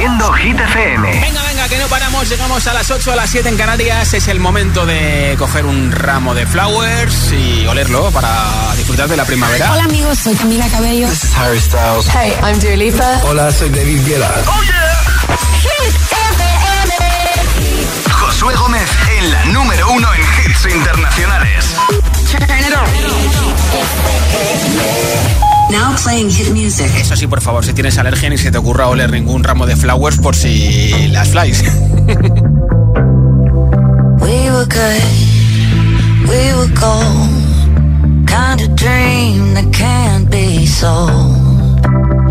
siendo Hit FM. Venga, venga, que no paramos. Llegamos a las 8 a las 7 en Canarias. Es el momento de coger un ramo de flowers y olerlo para disfrutar de la primavera. Hola, amigos. Soy Camila Cabello. This is Harry Styles. Hey, I'm Dua Lipa. Hola, soy David Guetta. ¡Oh, yeah! Hit FM. Josué Gómez en la número uno en hits internacionales. Now playing hit music. Eso sí, por favor, si tienes alergia ni se te ocurra oler ningún ramo de flowers por si las flies. We were good, we were gold. Kind of dream that can't be sold.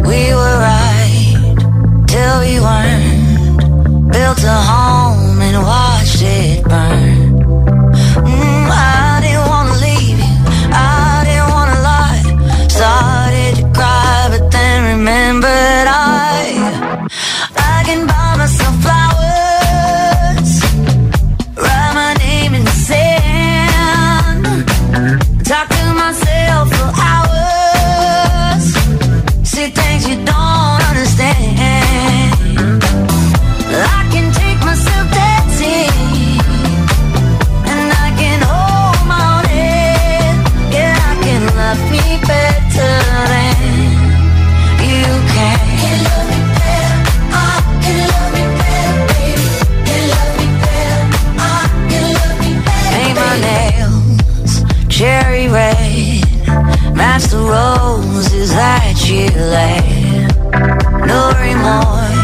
We were right till we weren't. Built a home and watched it burn. That you laid. No remorse,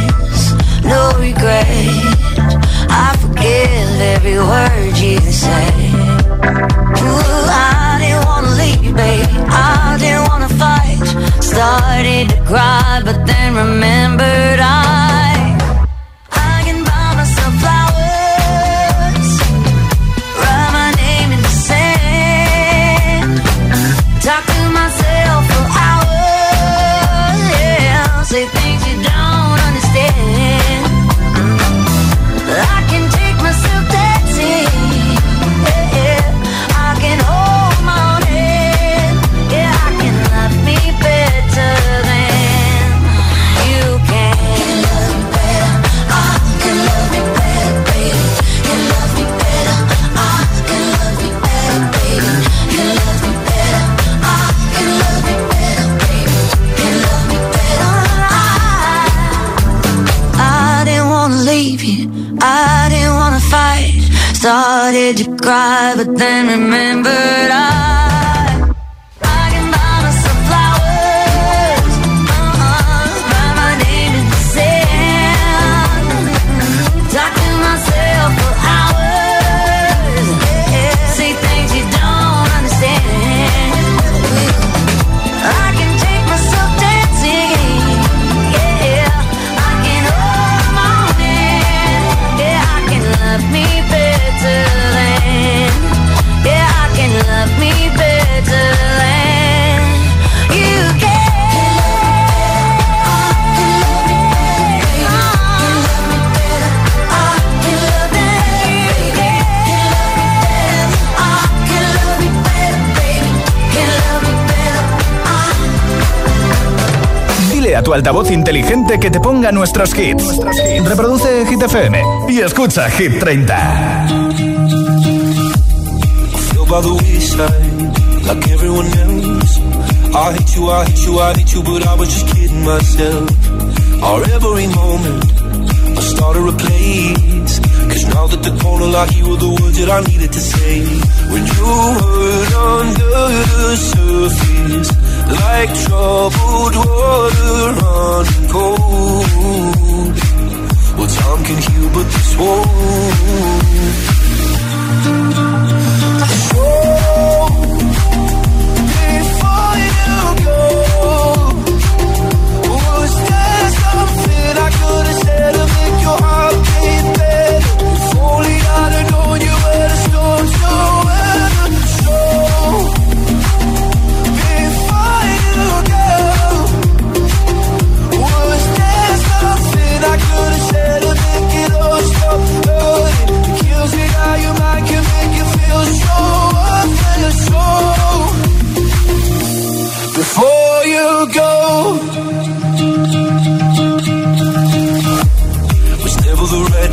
altavoz inteligente que te ponga nuestros hits. Reproduce Hit FM y escucha Hit 30. feel by the wayside like everyone else. I hate you, I hate you, I hate you, but I was just kidding myself. Our every moment, I started a place. Cause now that the corner like you were the words that I needed to say. When you hurt under the surface, like troubled water running cold. Well, time can heal, but this won't. Before you go, something I could have said to make your heart beat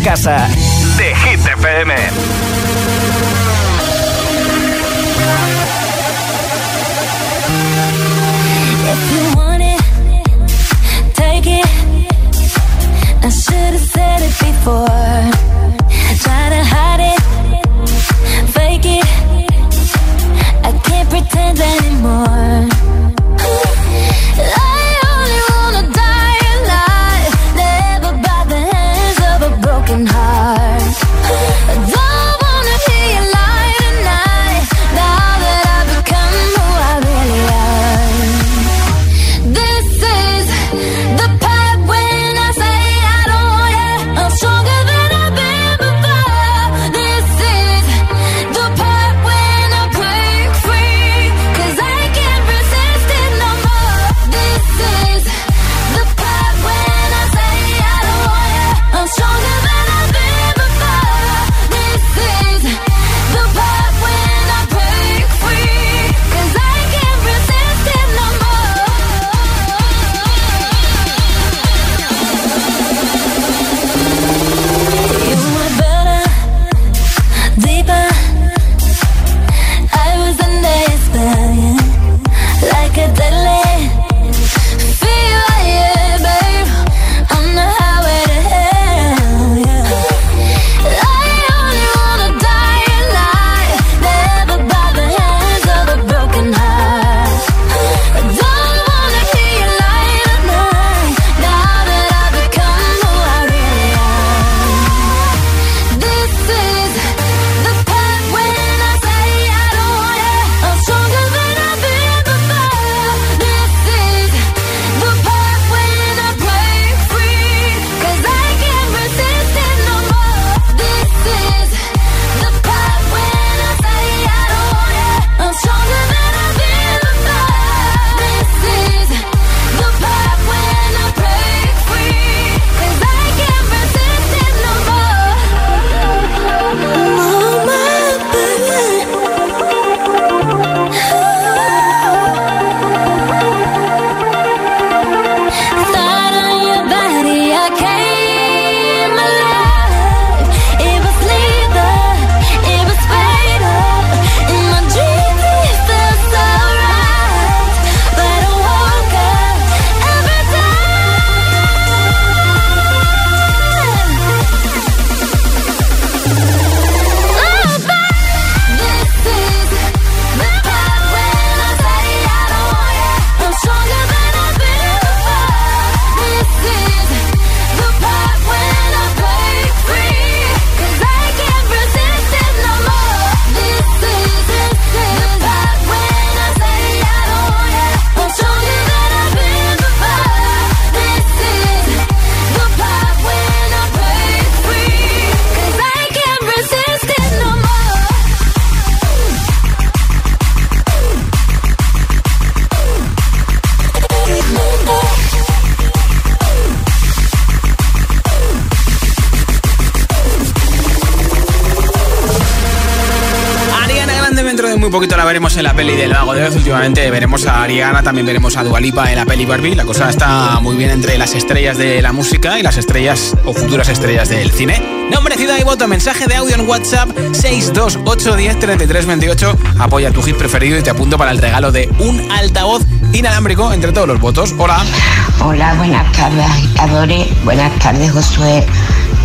Casa en la peli del Lago de Oz. Últimamente veremos a Ariana, también veremos a Dualipa en la peli Barbie. La cosa está muy bien entre las estrellas de la música y las estrellas o futuras estrellas del cine. Nombre, ciudad y voto. Mensaje de audio en WhatsApp 628103328. Apoya tu hit preferido y te apunto para el regalo de un altavoz inalámbrico entre todos los votos. Hola. Hola, buenas tardes, agitadores. Buenas tardes, Josué.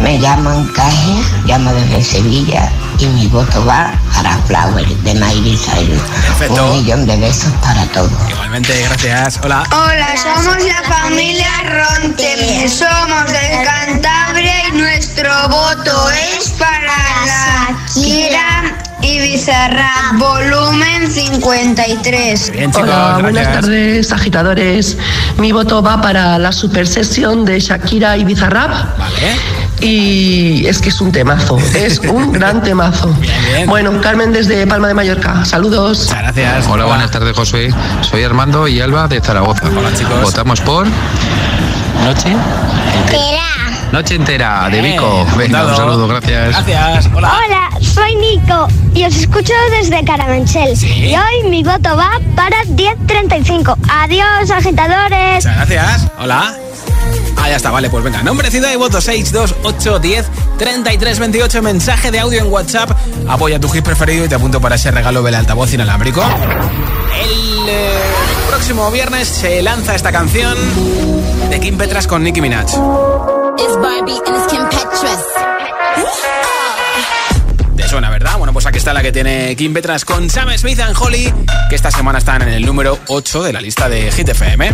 Me llaman Caje, llamo desde Sevilla y mi voto va para Flower de Miley Cyrus. Perfecto. Un millón de besos para todos. Igualmente, gracias. Hola. Hola, somos la familia Ronte. Somos de Cantabria y nuestro voto es para la Kira y Bizarrap, volumen 53. Bien, chicos, Hola, buenas tardes, agitadores. Mi voto va para la super sesión de Shakira y Bizarrap. Vale. Y es que es un temazo, es un gran temazo. Bien, bien. Bueno, Carmen desde Palma de Mallorca, saludos. Muchas gracias. Hola, buenas tardes, Josué. Soy Armando y Alba de Zaragoza. Hola, chicos. Votamos por Noche Noche entera de Vico. Venga, un saludo, gracias. Gracias. Hola. Hola, soy Nico y os escucho desde Carabanchel. Sí. Y hoy mi voto va para 1035. Adiós, agitadores. Muchas gracias. Hola. Ah, ya está, vale, pues venga. Nombre, ciudad y voto 62810 3328. Mensaje de audio en WhatsApp. Apoya tu hit preferido y te apunto para ese regalo del altavoz inalámbrico. El eh, próximo viernes se lanza esta canción de Kim Petras con Nicki Minaj. ¿Te suena, verdad? Bueno, pues aquí está la que tiene Kim Petras con Sam Smith and Holly, que esta semana están en el número 8 de la lista de Hit FM.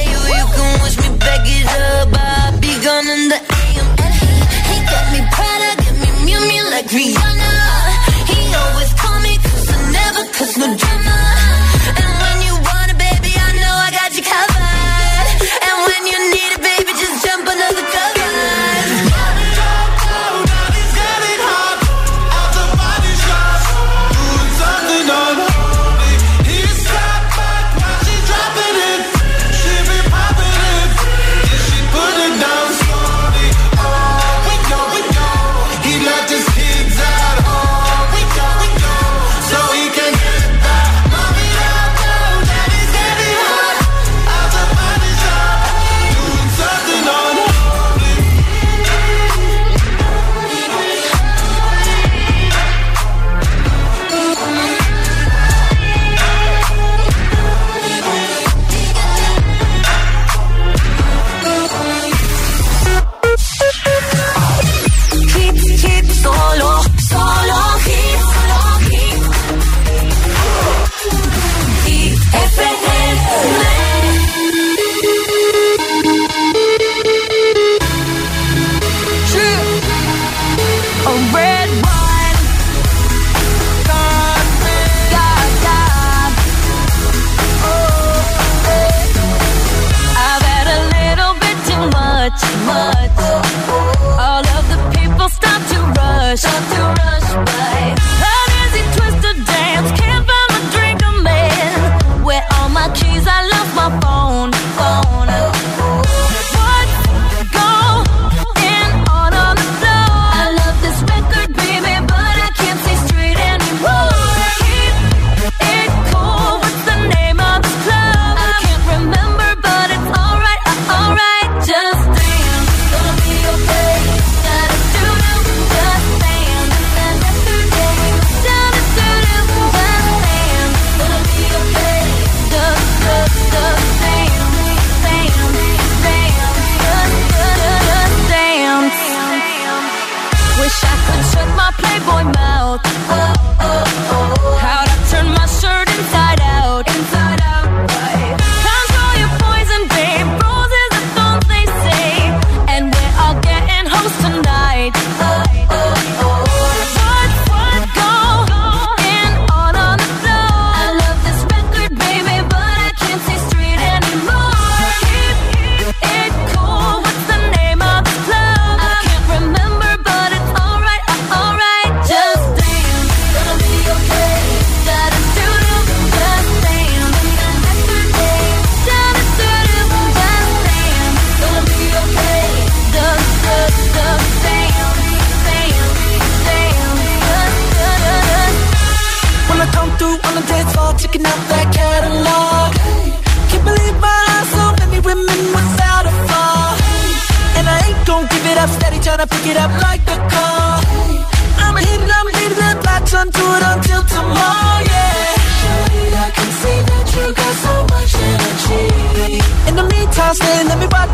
much.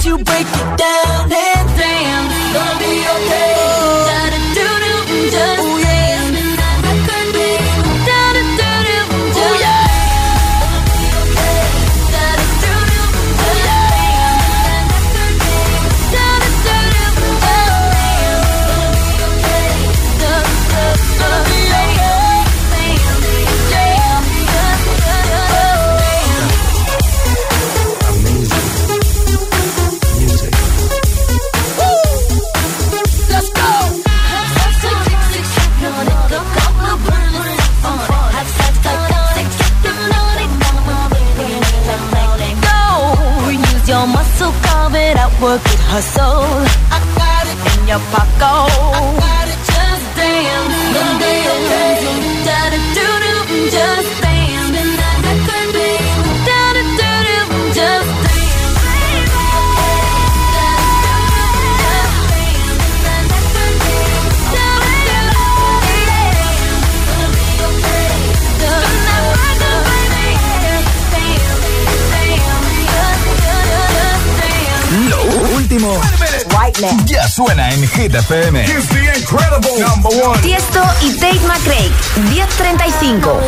You break it down. And Hit FM. Tiesto y Tate McRae, 1035.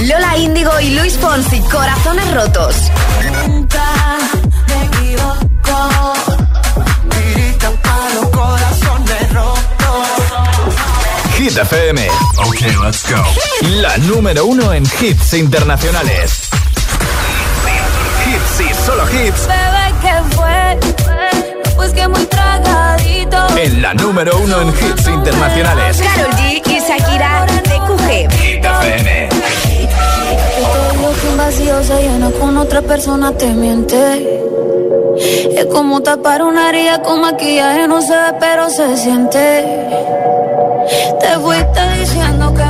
Lola Índigo y Luis Fonsi, Corazones Rotos. Hit FM. Ok, let's go. La número uno en hits internacionales hits y solo hits. Bebé, ¿qué fue? Pues que muy tragadito. En la número uno en hits internacionales. Carol G y Shakira de QG. Hit FM. un vacío se llena con otra persona te miente. Es como tapar una herida con maquillaje, no se ve, pero se siente. Te fuiste diciendo que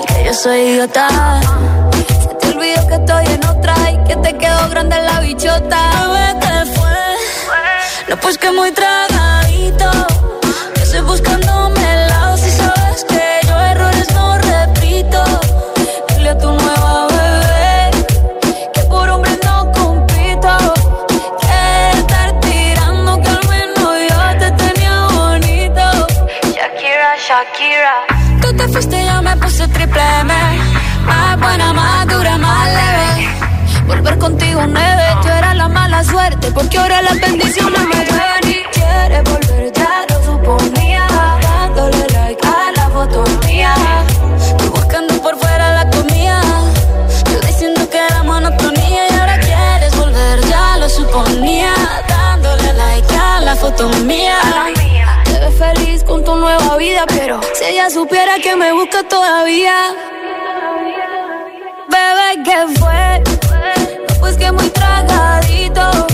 soy idiota. Se te olvidó que estoy en otra y que te quedó grande la bichota. ¿qué fue? No, pues que muy tragadito. Que estoy buscándome porque ahora las bendiciones me llueven y quieres volver ya lo suponía. Dándole like a la foto mía. Tú buscando por fuera la comida. Yo diciendo que era monotonía y ahora quieres volver ya lo suponía. Dándole like a la foto mía feliz con tu nueva vida, pero si ella supiera que me busca todavía. Bebé, ¿qué fue? pues que muy tragadito.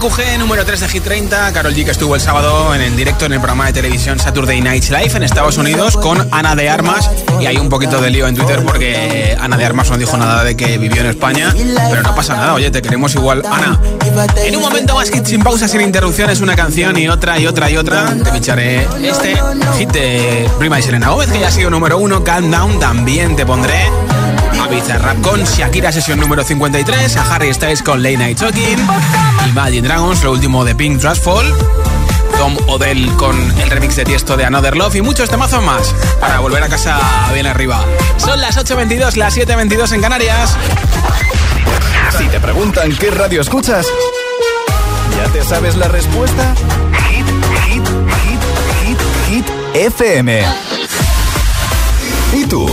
Número 3 de Hit 30. Carol G que estuvo el sábado en el directo en el programa de televisión Saturday Night Live en Estados Unidos con Ana de Armas. Y hay un poquito de lío en Twitter porque Ana de Armas no dijo nada de que vivió en España. Pero no pasa nada, oye, te queremos igual, Ana. En un momento más hit sin pausa, sin interrupciones, una canción y otra y otra y otra. Te picharé este hit de Prima y Selena Gómez, que ya ha sido número uno. Calm Down también te pondré. Bizarrap con Shakira, sesión número 53. A Harry Styles con Late Night Talking. Imagine Dragons, lo último de Pink Fall. Tom Odell con el remix de Tiesto de Another Love y muchos temazos más para volver a casa bien arriba. Son las 8.22, las 7.22 en Canarias. Si te preguntan qué radio escuchas, ¿ya te sabes la respuesta? Hit, hit, hit, hit, hit, FM. ¿Y tú?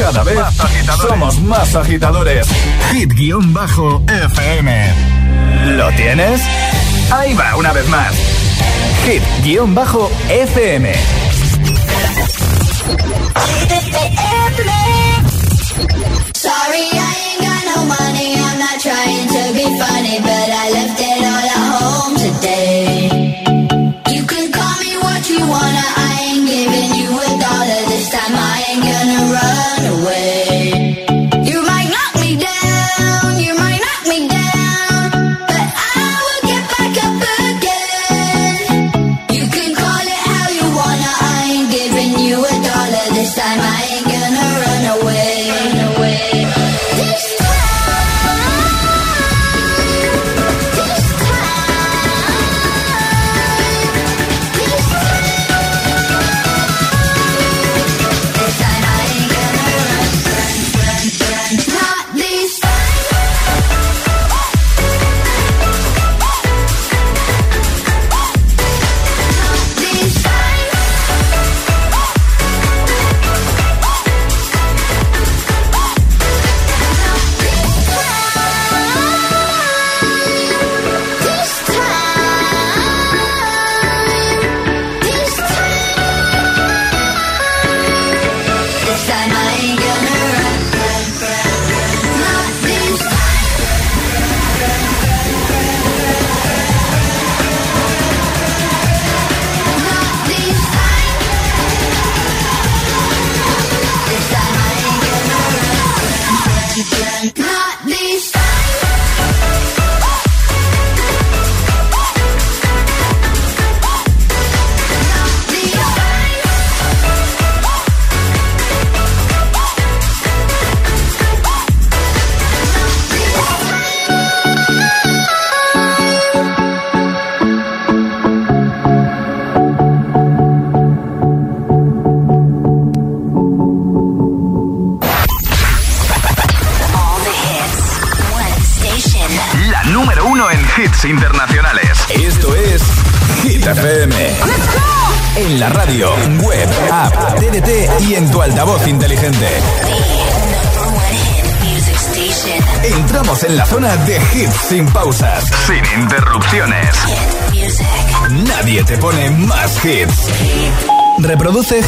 Cada vez somos más agitadores. Hit-FM. ¿Lo tienes? Ahí va, una vez más. Hit-FM. Sorry, I ain't got no money. I'm not trying to be funny, but I left it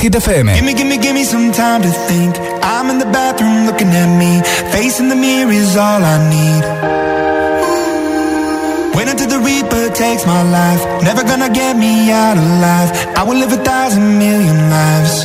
Hit FM. Gimme, gimme, gimme some time to think. I'm in the bathroom looking at me. Facing the mirror is all I need. Wait until the Reaper takes my life. Never gonna get me out alive. I will live a thousand million lives.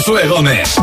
Josué Gómez.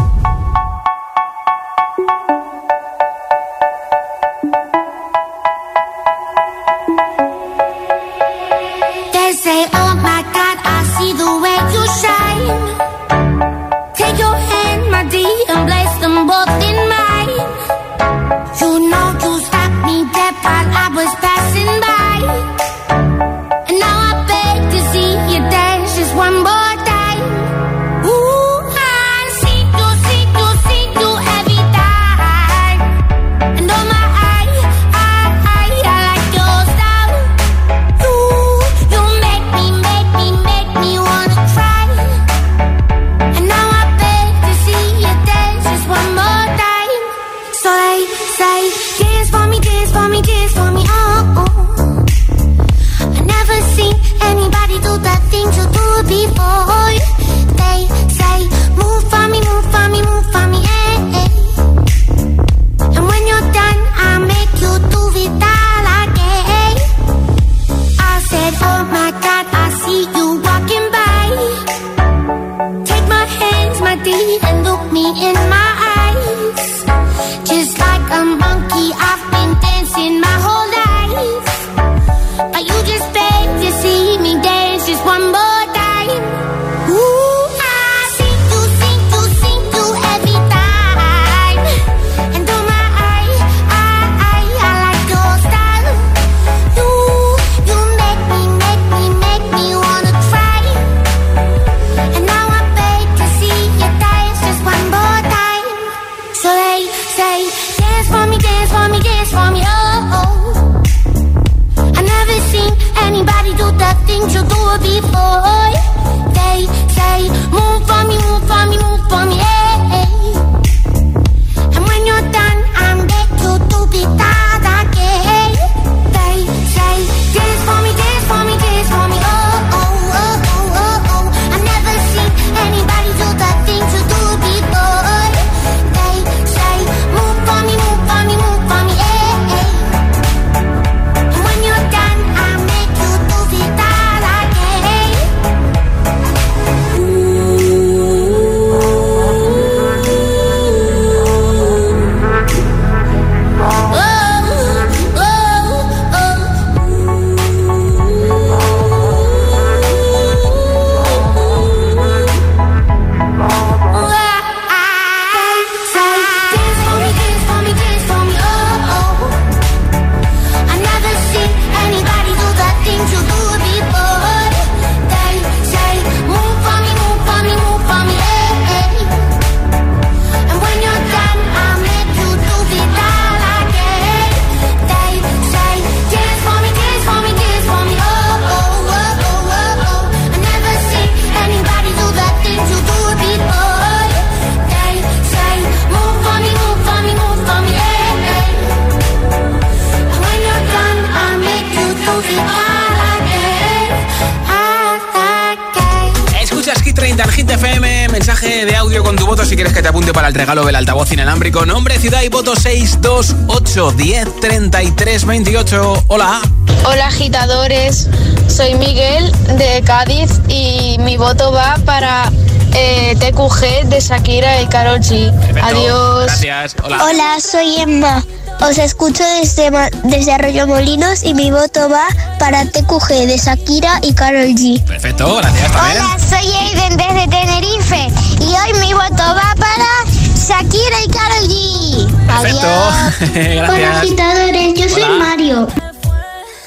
de audio con tu voto si quieres que te apunte para el regalo del altavoz inalámbrico. Nombre, ciudad y voto 628 10 33 28. Hola. Hola, agitadores. Soy Miguel de Cádiz y mi voto va para eh, TQG de Shakira y Karol G. Adiós. Gracias. Hola. Hola, soy Emma. Os escucho desde, desde Arroyo Molinos y mi voto va para TQG de Shakira y Karol G. Perfecto, gracias. Hola, soy Aiden desde Tenerife y hoy mi voto va para Shakira y Karol G. Perfecto. Adiós. Hola, agitadores. Yo soy Mario.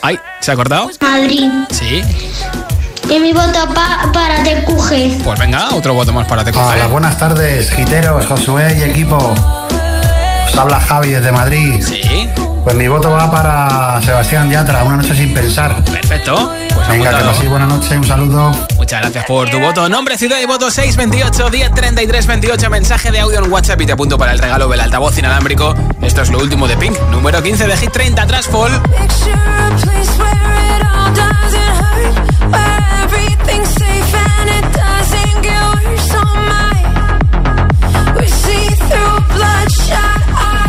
Ay, ¿se ha cortado? Madrid. Sí. Y mi voto pa para TQG. Pues venga, otro voto más para TQG. Hola, buenas tardes, giteros, Josué y equipo. Os habla Javi desde Madrid. Sí. Pues mi voto va para Sebastián Yatra, una noche sin pensar. Perfecto. Pues Venga, que paséis buena noche, un saludo. Muchas gracias por tu voto. Nombre, ciudad y voto 628 1033 28. Mensaje de audio en WhatsApp y te apunto para el regalo del altavoz inalámbrico. Esto es lo último de Pink, número 15 de Hit 30 tras bloodshot eyes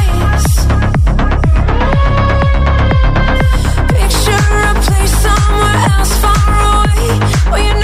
somewhere else far away. Where you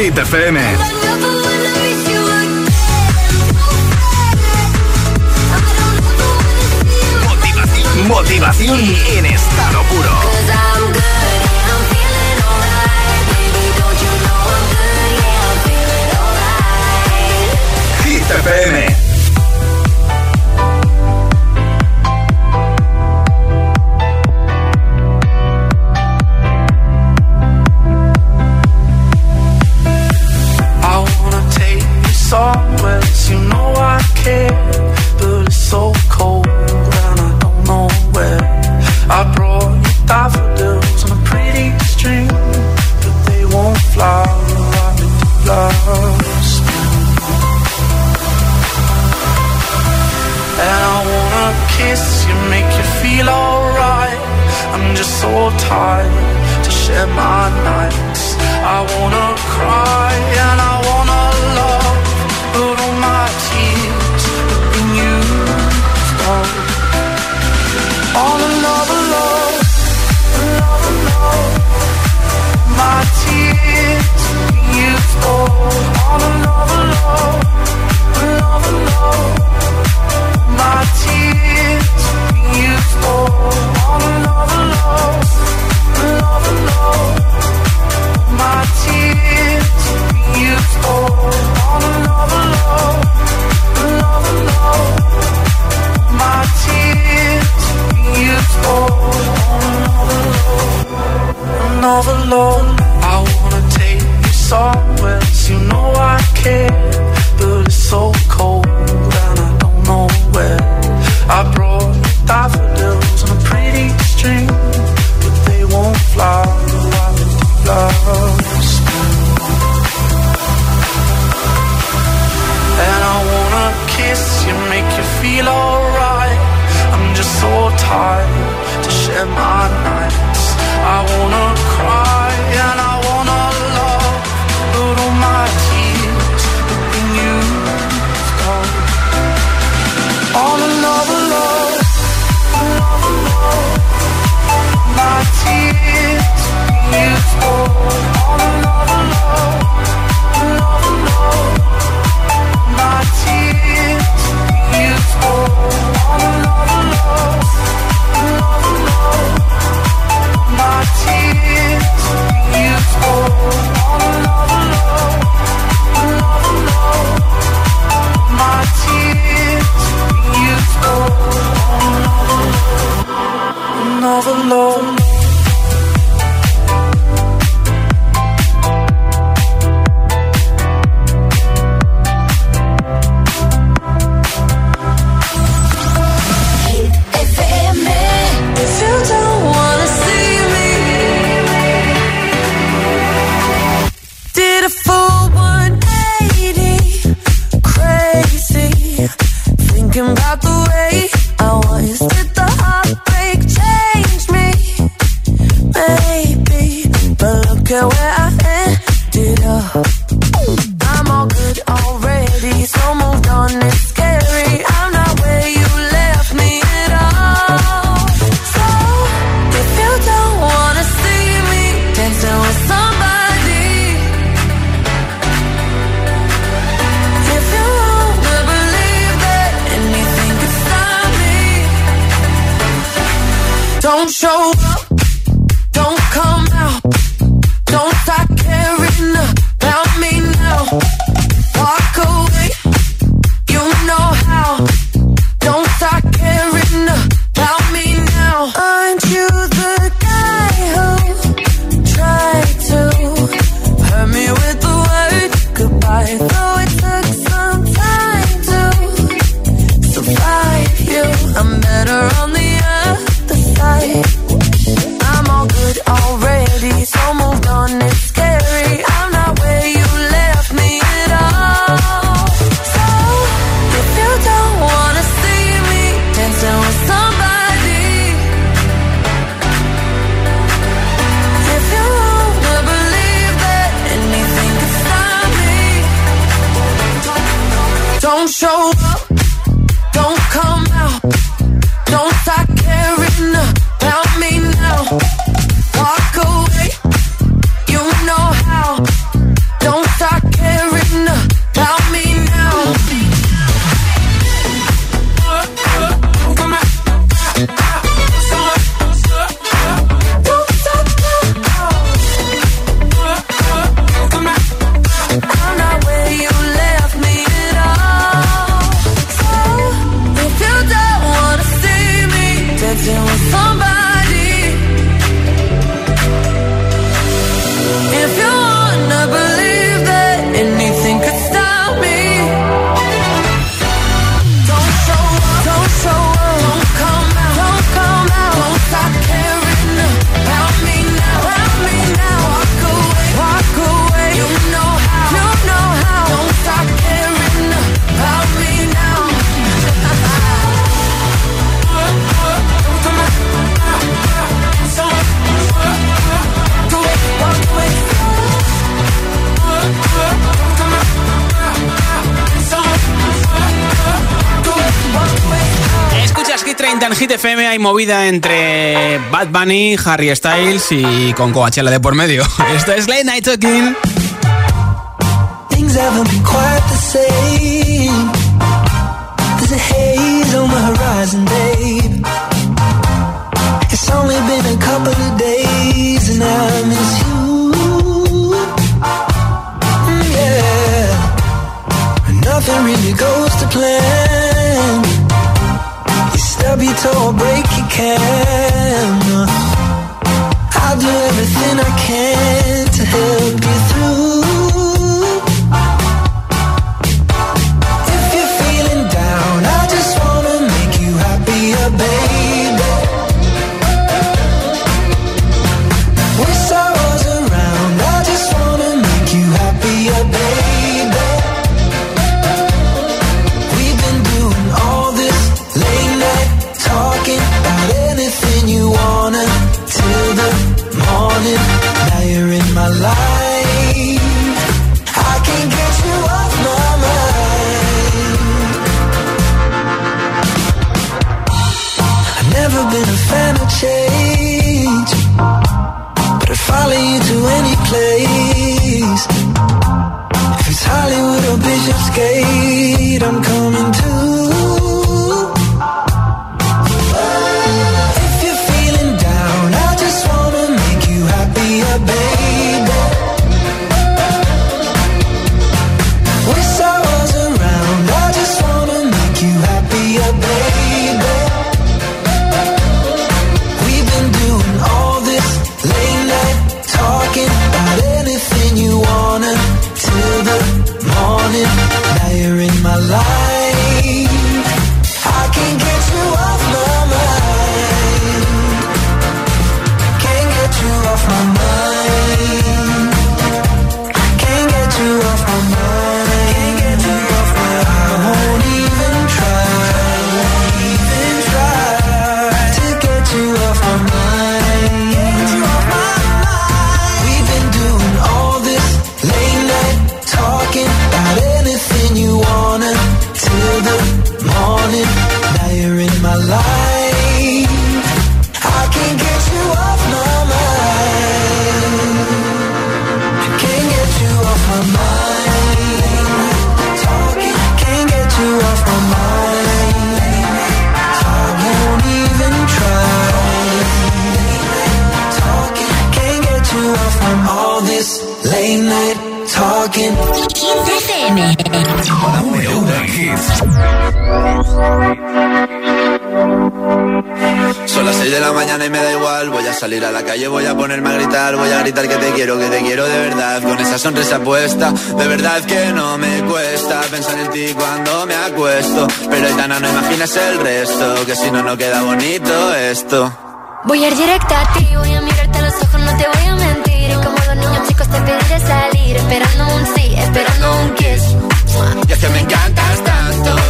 Hit FM. Movida entre Bad Bunny, Harry Styles y con Coachella de por medio. Esto es Late Night Talking. 6 de la mañana y me da igual. Voy a salir a la calle, voy a ponerme a gritar. Voy a gritar que te quiero, que te quiero de verdad. Con esa sonrisa puesta, de verdad que no me cuesta pensar en ti cuando me acuesto. Pero Aitana, no imaginas el resto, que si no, no queda bonito esto. Voy a ir directa a ti, voy a mirarte a los ojos, no te voy a mentir. Y como los niños chicos te pediré salir, esperando un sí, esperando un kiss. Y es que me encantas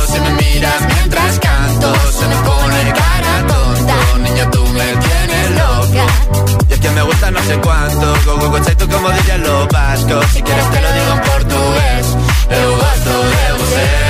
si me miras mientras canto, se me pone cara tonta. Niña, tú me tienes loca. Y es que me gusta no sé cuánto, go go go tú como dirían los vascos. Si quieres te lo digo en portugués, eu gosto de você.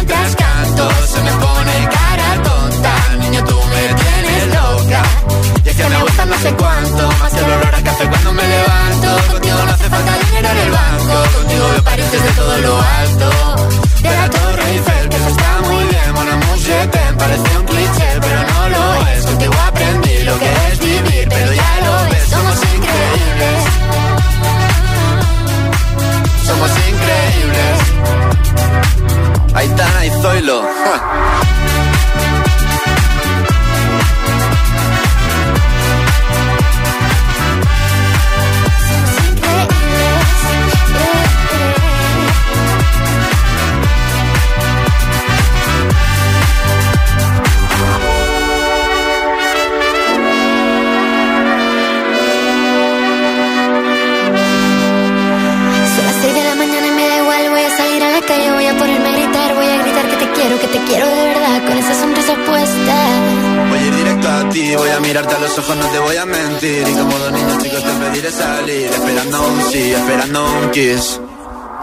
Se me pone cara tonta. Niña, tú me tienes loca. Y es que me gusta no sé cuánto Más el olor a café cuando me levanto. Contigo no hace falta dinero en el banco. Contigo veo París desde todo lo alto. De la Torre Eiffel Que eso está muy bien. Amour, je t'aime Parece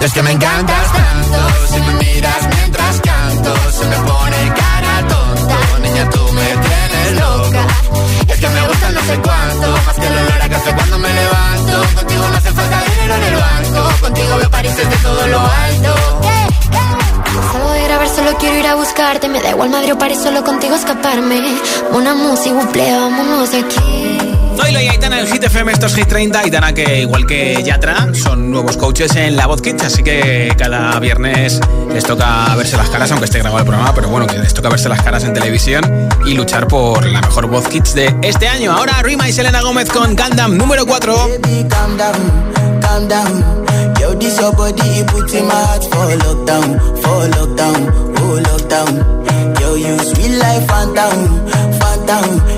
es que me encantas tanto, si me miras mientras canto, se me pone cara tonta. Niña, tú me tienes loca. Es que me gustan no sé cuánto, más que el olor a café cuando me levanto. Contigo no hace falta dinero en el banco, contigo veo París desde todo lo alto. Salgo de grabar, solo quiero ir a buscarte. Me da igual Madrid o París, solo contigo escaparme. Una música, buple, vámonos de aquí. Zoilo y Aitana en Hit FM, estos Hit 30. Aitana, que igual que Yatra, son nuevos coaches en La Voz Kids, así que cada viernes les toca verse las caras, aunque esté grabado el programa, pero bueno, que les toca verse las caras en televisión y luchar por la mejor Voz Kids de este año. Ahora Rima y Selena Gómez con Gundam número 4. Baby, calm down, calm down. Yo, this your body, in my heart for lockdown, for lockdown, oh lockdown. Yo, you sweet life, phantom, phantom.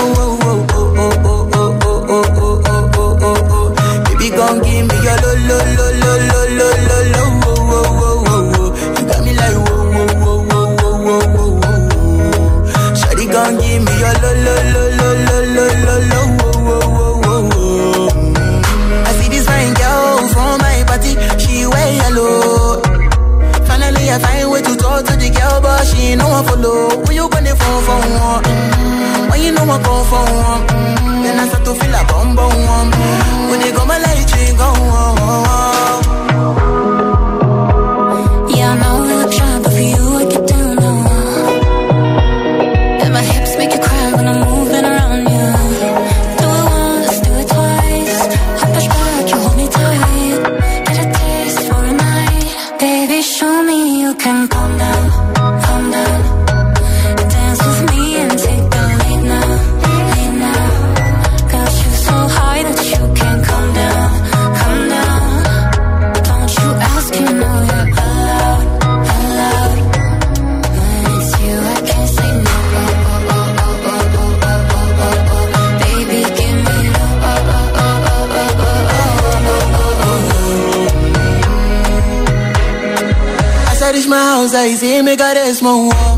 for one, then I start to feel a is my one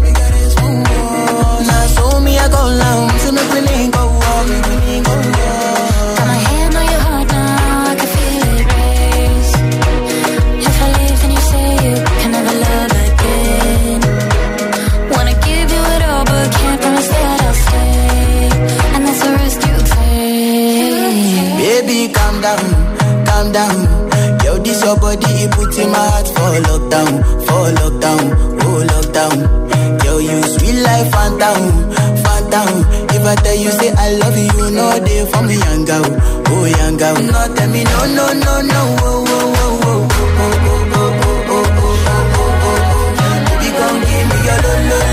lockdown, for lockdown, oh lockdown. Yo, you sweet life, phantom, phantom. If I tell you say I love you, you know for me, young girl, oh young girl. No, tell me no, no, no, no, oh, oh, oh, oh, oh, oh, oh, oh, oh, oh, oh, oh, oh. Baby, come give me your lo, lo, lo, lo, lo,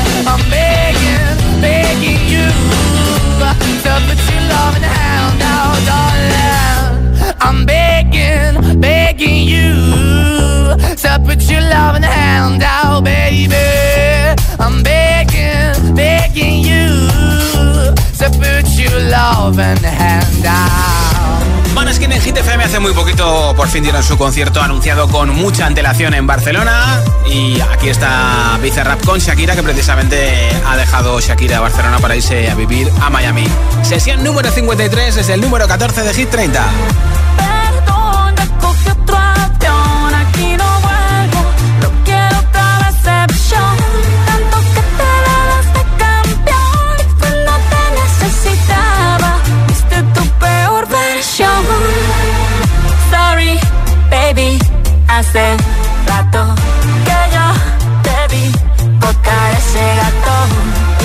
Hit hace muy poquito por fin dieron su concierto anunciado con mucha antelación en Barcelona y aquí está Bizarrap con Shakira que precisamente ha dejado Shakira Barcelona para irse a vivir a Miami. Sesión número 53 es el número 14 de Hit 30. Hace rato que yo te vi botar ese gato.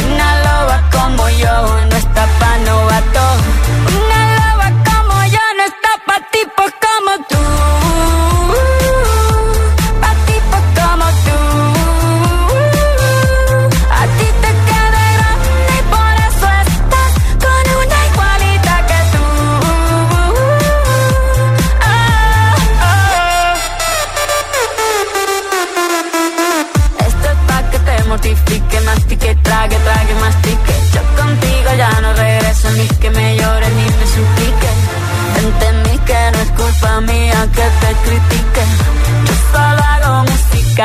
Una loba como yo no está pa' novato.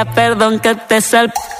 Perdón que te salpique.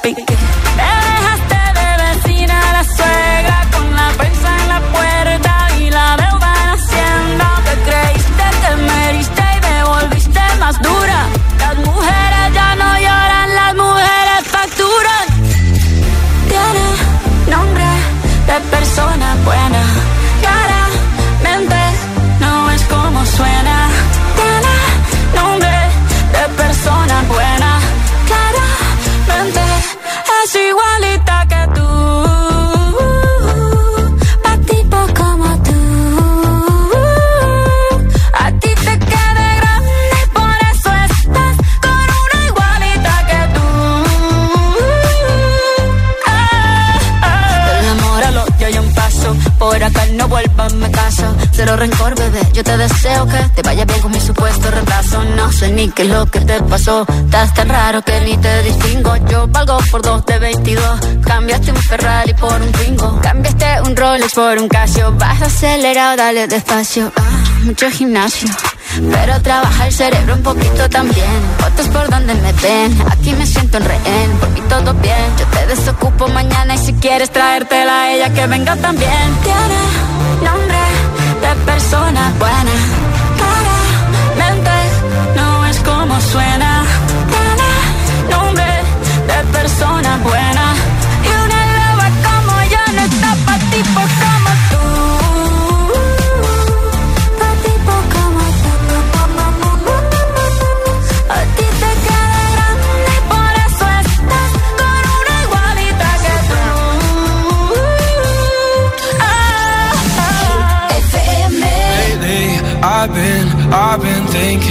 Lo que te pasó. Estás tan raro que ni te distingo. Yo valgo por dos de 22. Cambiaste un Ferrari por un Twingo. Cambiaste un Rolex por un Casio. Vas acelerado, dale despacio. Ah, mucho gimnasio. Pero trabaja el cerebro un poquito también. Fotos por donde me ven. Aquí me siento en rehén. Por mí todo bien. Yo te desocupo mañana y si quieres traértela a ella que venga también. Tiene nombre de persona buena. suena. Tiene nombre de persona buena. Y una loba como yo no está pa' tipos como tú. Tú. Tú. I've been, I've been thinking.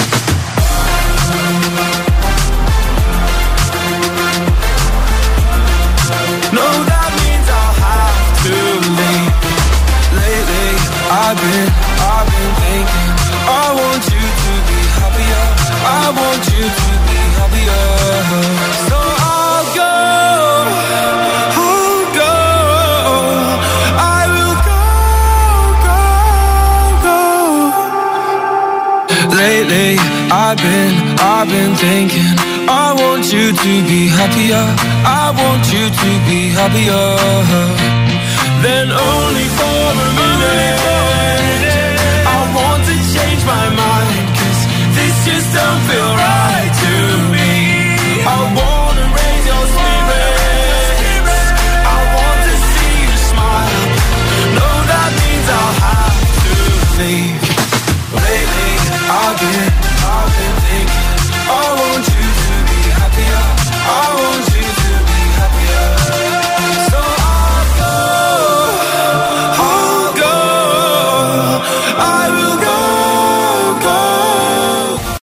I've been, I've been thinking I want you to be happier. I want you to be happier. So I'll go I'll go I will go, go, go. Lately, I've been, I've been thinking I want you to be happier. I want you to be happier. Then only for a minute change my mind.